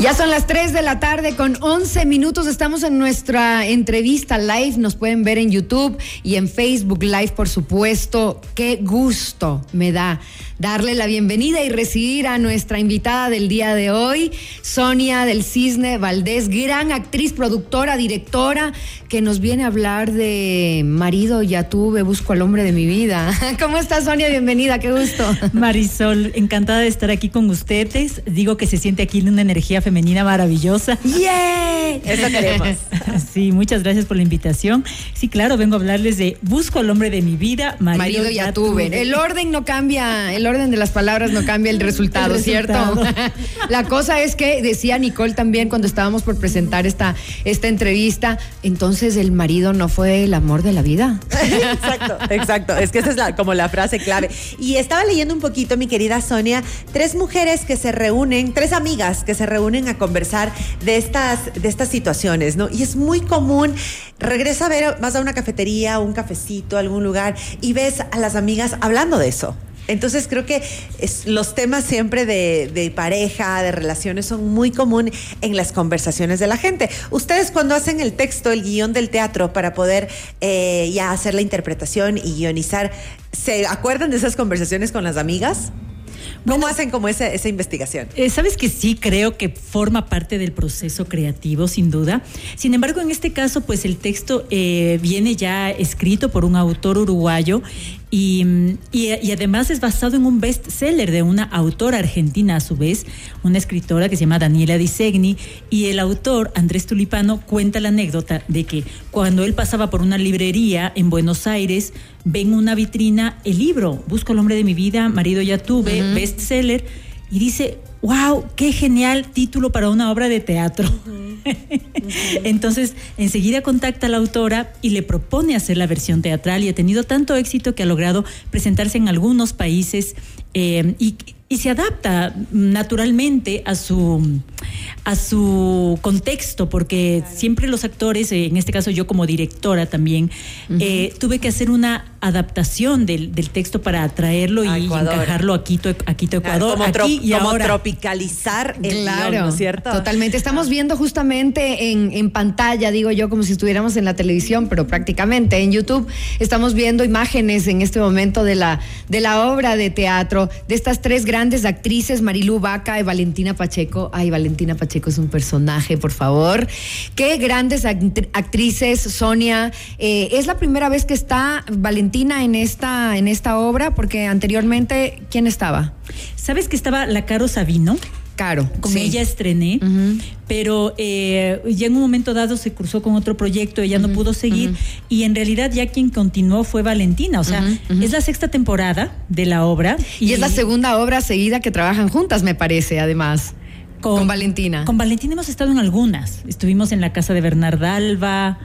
Ya son las 3 de la tarde con 11 minutos. Estamos en nuestra entrevista live. Nos pueden ver en YouTube y en Facebook Live, por supuesto. Qué gusto me da darle la bienvenida y recibir a nuestra invitada del día de hoy, Sonia del Cisne Valdés, gran actriz, productora, directora, que nos viene a hablar de marido, ya tuve, busco al hombre de mi vida. ¿Cómo estás, Sonia? Bienvenida, qué gusto. Marisol, encantada de estar aquí con ustedes. Digo que se siente aquí una energía femenina maravillosa. ¡Yeah! Eso queremos. Sí, muchas gracias por la invitación. Sí, claro, vengo a hablarles de Busco al hombre de mi vida, marido, ya, tuve. El orden no cambia, el orden de las palabras no cambia el resultado, ¿cierto? la cosa es que decía Nicole también cuando estábamos por presentar esta, esta entrevista, entonces el marido no fue el amor de la vida. exacto, exacto. Es que esa es la, como la frase clave. Y estaba leyendo un poquito, mi querida Sonia, tres mujeres que se reúnen, tres amigas que se reúnen a conversar de estas, de estas situaciones, ¿no? Y es muy común, regresa a ver, vas a una cafetería, un cafecito, algún lugar, y ves a las amigas hablando de eso. Entonces creo que los temas siempre de, pareja, de relaciones, son muy comunes en las conversaciones de la gente. Ustedes cuando hacen el texto, el guion del teatro para poder eh, ya hacer la interpretación y guionizar, ¿se acuerdan de esas conversaciones con las amigas? ¿Cómo hacen como esa, esa investigación? Eh, Sabes que sí, creo que forma parte del proceso creativo, sin duda. Sin embargo, en este caso, pues el texto eh, viene ya escrito por un autor uruguayo y, y, además es basado en un bestseller de una autora argentina, a su vez, una escritora que se llama Daniela Disegni. Y el autor, Andrés Tulipano, cuenta la anécdota de que cuando él pasaba por una librería en Buenos Aires, ve en una vitrina el libro, Busco al hombre de mi vida, marido ya tuve, bestseller, y dice, wow, qué genial título para una obra de teatro. Entonces, enseguida contacta a la autora y le propone hacer la versión teatral y ha tenido tanto éxito que ha logrado presentarse en algunos países eh, y, se adapta naturalmente a su, a su contexto, porque siempre los actores, eh, en este caso yo como directora también, eh, tuve que hacer una adaptación del, texto para traerlo y encajarlo a Quito, a Quito Ecuador. como, y tropicalizar el claro, ¿cierto? Totalmente. Estamos viendo justamente en, en, pantalla, digo yo, como si estuviéramos en la televisión, pero prácticamente en YouTube, estamos viendo imágenes en este momento de la, de la obra de teatro de estas tres grandes actrices, Marilú Vaca y Valentina Pacheco. Ay, Valentina Pacheco es un personaje, por favor. Qué grandes actrices, Sonia. Eh, es la primera vez que está Valentina en esta, en esta obra? Porque anteriormente, ¿quién estaba? ¿Sabes que estaba la Caro Sabino? Caro. Con ella estrené, pero eh, ya en un momento dado se cruzó con otro proyecto, ella no pudo seguir y en realidad ya quien continuó fue Valentina, o sea, es la sexta temporada de la obra. Y, es la segunda obra seguida que trabajan juntas, me parece, además. Con, con, Valentina. Con Valentina hemos estado en algunas. Estuvimos en la casa de Bernarda Alba,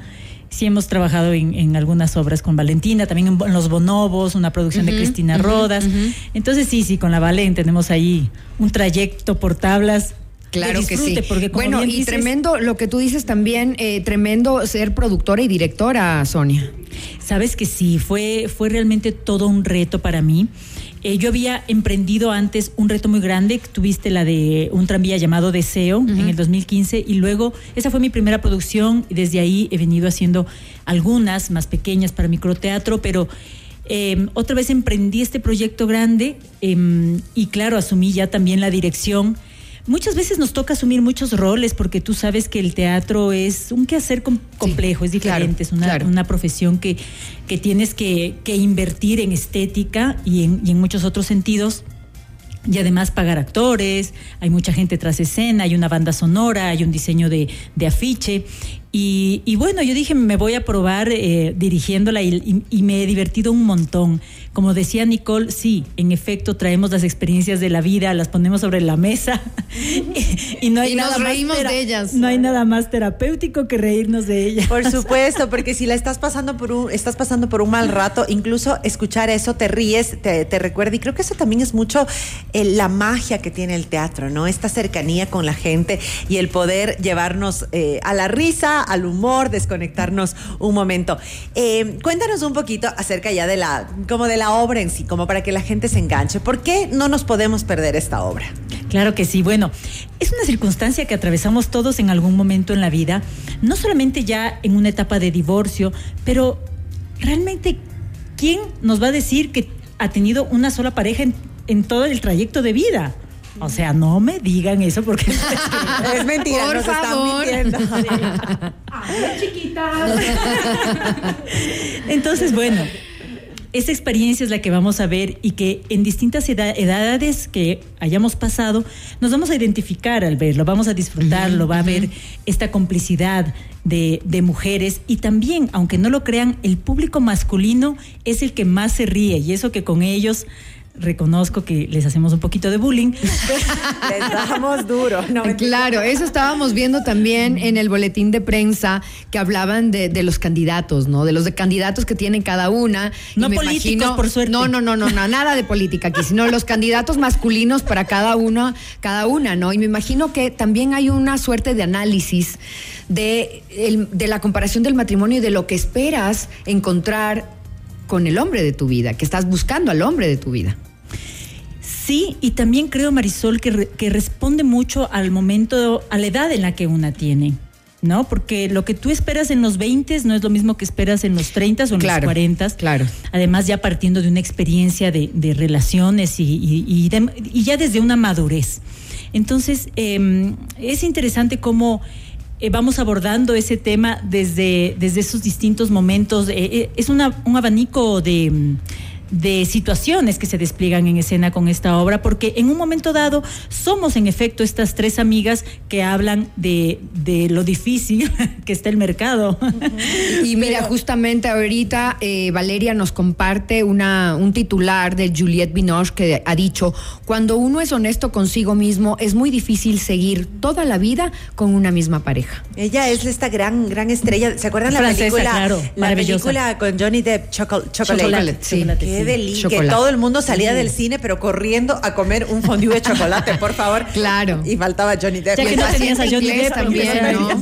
sí hemos trabajado en, algunas obras con Valentina, también en, Los Bonobos, una producción de Cristina Rodas. Entonces sí, sí, con la Valen tenemos ahí un trayecto por tablas Claro que sí. bueno, y tremendo lo que tú dices también, eh, tremendo ser productora y directora, Sonia. Sabes que sí, fue, fue realmente todo un reto para mí. Eh, yo había emprendido antes un reto muy grande, tuviste la de un tranvía llamado Deseo en el 2015 y luego esa fue mi primera producción y desde ahí he venido haciendo algunas más pequeñas para microteatro, pero... Em, otra vez emprendí este proyecto grande em, y claro, asumí ya también la dirección Muchas veces nos toca asumir muchos roles porque tú sabes que el teatro es un quehacer complejo, es diferente, es una, profesión que, que tienes que, invertir en estética y en, y en muchos otros sentidos. Y además pagar actores, hay mucha gente tras escena, hay una banda sonora, hay un diseño de, de afiche y, bueno, yo dije, me voy a probar eh, dirigiéndola y, me he divertido un montón. Como decía Nicole, sí, en efecto traemos las experiencias de la vida, las ponemos sobre la mesa y, no hay nada más de ellas. No hay nada más terapéutico que reírnos de ellas. Por supuesto, porque si la estás pasando por un, estás pasando por un mal rato, incluso escuchar eso te ríes, te, recuerda y creo que eso también es mucho eh, la magia que tiene el teatro, ¿no? Esta cercanía con la gente y el poder llevarnos eh, a la risa al humor, desconectarnos un momento. Eh, cuéntanos un poquito acerca ya de la, como de la obra en sí, como para que la gente se enganche. ¿Por qué no nos podemos perder esta obra? Claro que sí. Bueno, es una circunstancia que atravesamos todos en algún momento en la vida, no solamente ya en una etapa de divorcio, pero realmente, ¿quién nos va a decir que ha tenido una sola pareja en, en todo el trayecto de vida? O sea, no me digan eso porque es mentira, Por nos están favor. Ay, chiquitas. Entonces, bueno, esa experiencia es la que vamos a ver y que en distintas eda- edades que hayamos pasado, nos vamos a identificar al verlo, vamos a disfrutarlo, va a haber esta complicidad de, de mujeres y también, aunque no lo crean, el público masculino es el que más se ríe y eso que con ellos reconozco que les hacemos un poquito de bullying. Les damos duro. No, mentira. Claro, eso estábamos viendo también en el boletín de prensa que hablaban de, de los candidatos, ¿no? De los de candidatos que tienen cada una. No me políticos, por suerte. No, no, no, no, no, nada de política aquí, sino los candidatos masculinos para cada uno, cada una, ¿no? Y me imagino que también hay una suerte de análisis de, el- de la comparación del matrimonio y de lo que esperas encontrar con el hombre de tu vida, que estás buscando al hombre de tu vida. Sí, y también creo, Marisol, que, re- que responde mucho al momento, a la edad en la que una tiene. ¿No? Porque lo que tú esperas en los 20 no es lo mismo que esperas en los 30 o en Claro, los 40. claro. Además, ya partiendo de una experiencia de, de relaciones y, y- y de- y ya desde una madurez. Entonces, eh, es interesante cómo eh, vamos abordando ese tema desde, desde esos distintos momentos. Eh, eh, es una- un abanico de, de situaciones que se despliegan en escena con esta obra, porque en un momento dado somos en efecto estas tres amigas que hablan de, de lo difícil que está el mercado. Y mira, justamente ahorita eh, Valeria nos comparte una, un titular de Juliette Binoche que ha dicho, cuando uno es honesto consigo mismo, es muy difícil seguir toda la vida con una misma pareja. Ella es esta gran, gran estrella. ¿Se acuerdan la Francesa, película? claro, la película con Johnny Depp, Choco- Chocolate. Chocolate, sí. Chocolate, Qué sí. delicia. Que todo el mundo salía del cine, pero corriendo a comer un fondue de chocolate, por favor. Claro. Y faltaba Johnny Depp. Ya Y que no tenías a Johnny Depp, también, ¿no?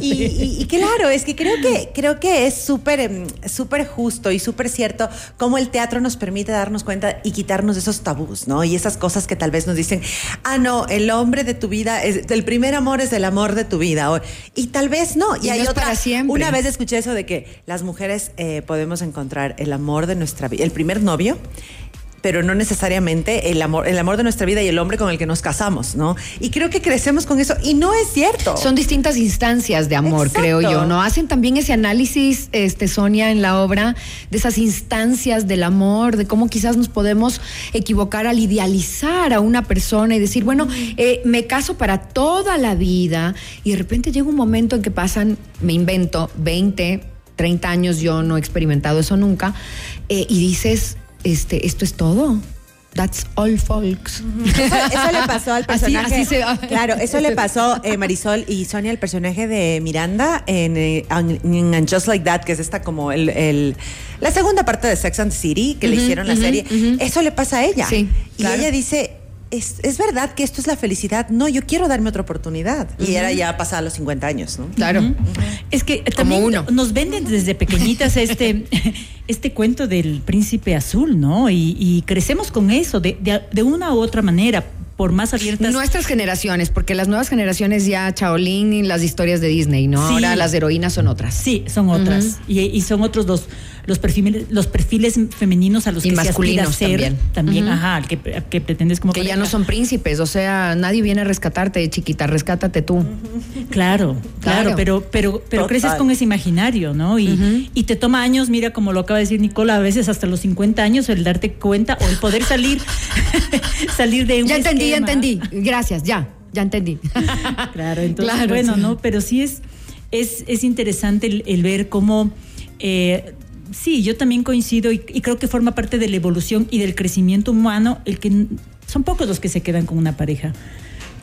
Y, y- y claro, es que creo que creo que es súper em, súper justo y súper cierto cómo el teatro nos permite darnos cuenta y quitarnos esos tabús, ¿no? Y esas cosas que tal vez nos dicen, ah, no, el hombre de tu vida, es, el primer amor es el amor de tu vida. o- y tal vez no. Y, Y hay no otra. para siempre. Una vez escuché eso de que las mujeres eh, podemos encontrar el amor de nuestra vida, el primer novio. Pero no necesariamente el amor, el amor de nuestra vida y el hombre con el que nos casamos, ¿no? Y creo que crecemos con eso. Y no es cierto. Son distintas instancias de amor, Exacto. creo yo, ¿no? Hacen también ese análisis, este, Sonia, en la obra, de esas instancias del amor, de cómo quizás nos podemos equivocar al idealizar a una persona y decir, bueno, eh, me caso para toda la vida, y de repente llega un momento en que pasan, me invento, 20, 30 años, yo no he experimentado eso nunca, eh, y dices, este, esto es todo. That's all, folks. Eso, eso le pasó al personaje. así se- Claro, eso le pasó eh, Marisol y Sonia, el personaje de Miranda en, eh, en Just Like That, que es esta como el, el- la segunda parte de Sex and City que le hicieron la serie. Eso le pasa a ella. Sí, y claro. ella dice. Es, es verdad que esto es la felicidad. No, yo quiero darme otra oportunidad. Y era ya pasada los 50 años, ¿no? Claro. Es que Como también uno. nos venden desde pequeñitas este, este cuento del príncipe azul, ¿no? Y, y crecemos con eso de, de- de una u otra manera, por más abiertas. Nuestras generaciones, porque las nuevas generaciones ya Chaolín y las historias de Disney, ¿no? Sí. Ahora las heroínas son otras. Sí, son otras. y, y son otros los, los perfiles, los perfiles femeninos a los Y que se aspira a masculinos ser. también. También, ajá, al que, al que pretendes como Que ya pareja. no son príncipes, o sea, nadie viene a rescatarte, chiquita, rescátate tú. Claro, claro, Claro. pero, pero, pero Total. creces con ese imaginario, ¿no? Y, y te toma años, mira, como lo acaba de decir Nicola, a veces hasta los 50 años, el darte cuenta o el poder salir, salir de un Ya entendí, ya entendí. Gracias, ya, ya entendí. Claro, entonces, Claro, bueno, sí. ¿no? Pero sí es, es, es interesante el, el ver cómo. eh, sí, yo también coincido y, y creo que forma parte de la evolución y del crecimiento humano el que son pocos los que se quedan con una pareja.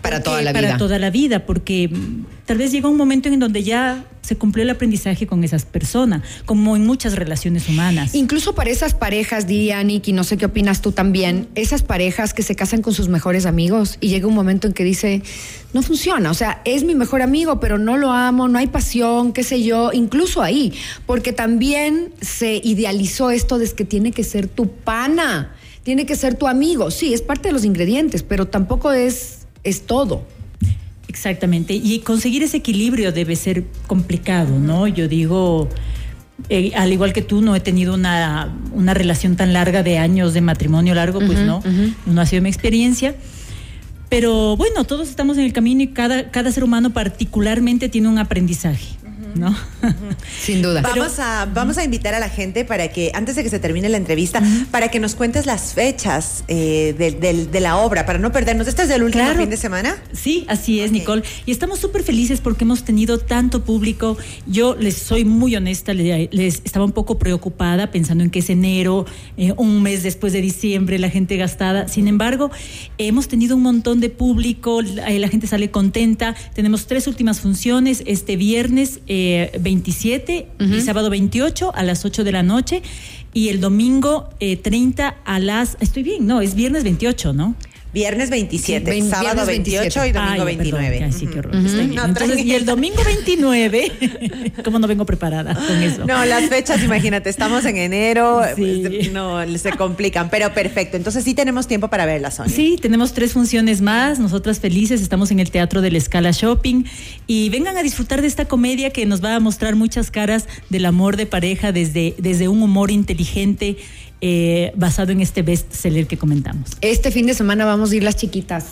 Para toda la vida. Para toda la vida, porque mm, tal vez llega un momento en donde ya se cumplió el aprendizaje con esas personas, como en muchas relaciones humanas. Incluso para esas parejas, Diane, y no sé qué opinas tú también, esas parejas que se casan con sus mejores amigos y llega un momento en que dice, no funciona, o sea, es mi mejor amigo, pero no lo amo, no hay pasión, qué sé yo, incluso ahí, porque también se idealizó esto de que tiene que ser tu pana, tiene que ser tu amigo, sí, es parte de los ingredientes, pero tampoco es es todo. Exactamente. Y conseguir ese equilibrio debe ser complicado, ¿no? Yo digo, eh, al igual que tú, no he tenido una, una, relación tan larga de años de matrimonio largo, pues no, no ha sido mi experiencia. Pero bueno, todos estamos en el camino y cada, cada ser humano particularmente tiene un aprendizaje. ¿No? Sin duda. Vamos, a, vamos a invitar a la gente para que, antes de que se termine la entrevista, para que nos cuentes las fechas eh, de, la obra, para no perdernos. ¿Este es el último fin de semana? Sí, así es, Nicole. Y estamos súper felices porque hemos tenido tanto público. Yo les soy muy honesta, les, estaba un poco preocupada pensando en que es enero, eh, un mes después de diciembre, la gente gastada. Sin embargo, hemos tenido un montón de público, la, la gente sale contenta. Tenemos tres últimas funciones este viernes. 27 eh, y sábado 28 a las 8 de la noche y el domingo 30 eh, a las... Estoy bien, no, es viernes 28, ¿no? Viernes 27, sábado 28 y domingo 29. sí, qué horror. Entonces, y el domingo 29, ¿cómo no vengo preparada con eso? No, las fechas, imagínate, estamos en enero, pues, no, se complican, pero perfecto. Entonces sí tenemos tiempo para verlas, Sonia. Sí, tenemos tres funciones más, nosotras felices, estamos en el Teatro de la Escala Shopping y vengan a disfrutar de esta comedia que nos va a mostrar muchas caras del amor de pareja desde, desde un humor inteligente eh, basado en este bestseller que comentamos. Este fin de semana vamos a ir las chiquitas.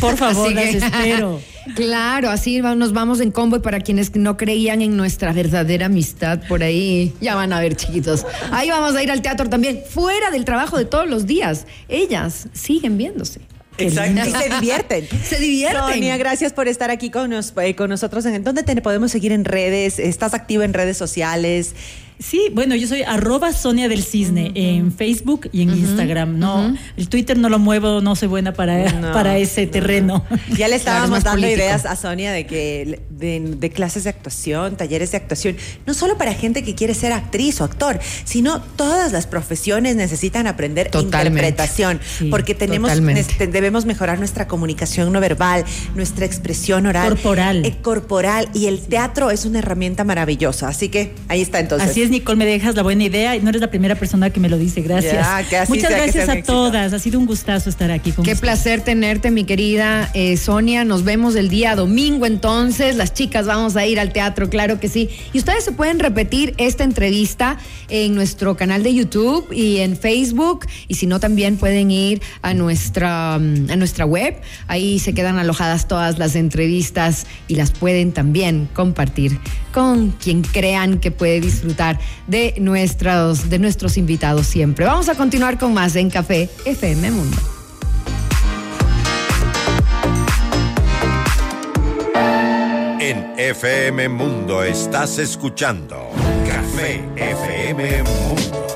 Por favor, las espero. Claro, así nos vamos en combo y para quienes no creían en nuestra verdadera amistad por ahí, ya van a ver chiquitos. Ahí vamos a ir al teatro también, fuera del trabajo de todos los días. Ellas siguen viéndose. Exacto. Y se divierten. se divierten. Sonia, gracias por estar aquí con, eh, con nosotros. ¿Dónde te podemos seguir en redes? ¿Estás activa en redes sociales? Sí, bueno, yo soy arroba Sonia del Cisne en Facebook y en Instagram. No, el Twitter no lo muevo, no soy buena para, para ese terreno. Ya le estábamos dando ideas a Sonia de que de, clases de actuación, talleres de actuación, no solo para gente que quiere ser actriz o actor, sino todas las profesiones necesitan aprender interpretación, porque tenemos debemos mejorar nuestra comunicación no verbal, nuestra expresión oral, corporal, eh, corporal y el teatro es una herramienta maravillosa. Así que ahí está entonces. Así Nicole, me dejas la buena idea y no eres la primera persona que me lo dice. Gracias. Muchas gracias a todas. Ha sido un gustazo estar aquí con Qué placer tenerte, mi querida eh, Sonia. Nos vemos el día domingo entonces. Las chicas vamos a ir al teatro, claro que sí. Y ustedes se pueden repetir esta entrevista en nuestro canal de YouTube y en Facebook. Y si no, también pueden ir a nuestra, mm, a nuestra web. Ahí se quedan alojadas todas las entrevistas y las pueden también compartir con quien crean que puede disfrutar de nuestros, de nuestros invitados siempre. Vamos a continuar con más en Café FM Mundo. En FM Mundo estás escuchando Café FM Mundo.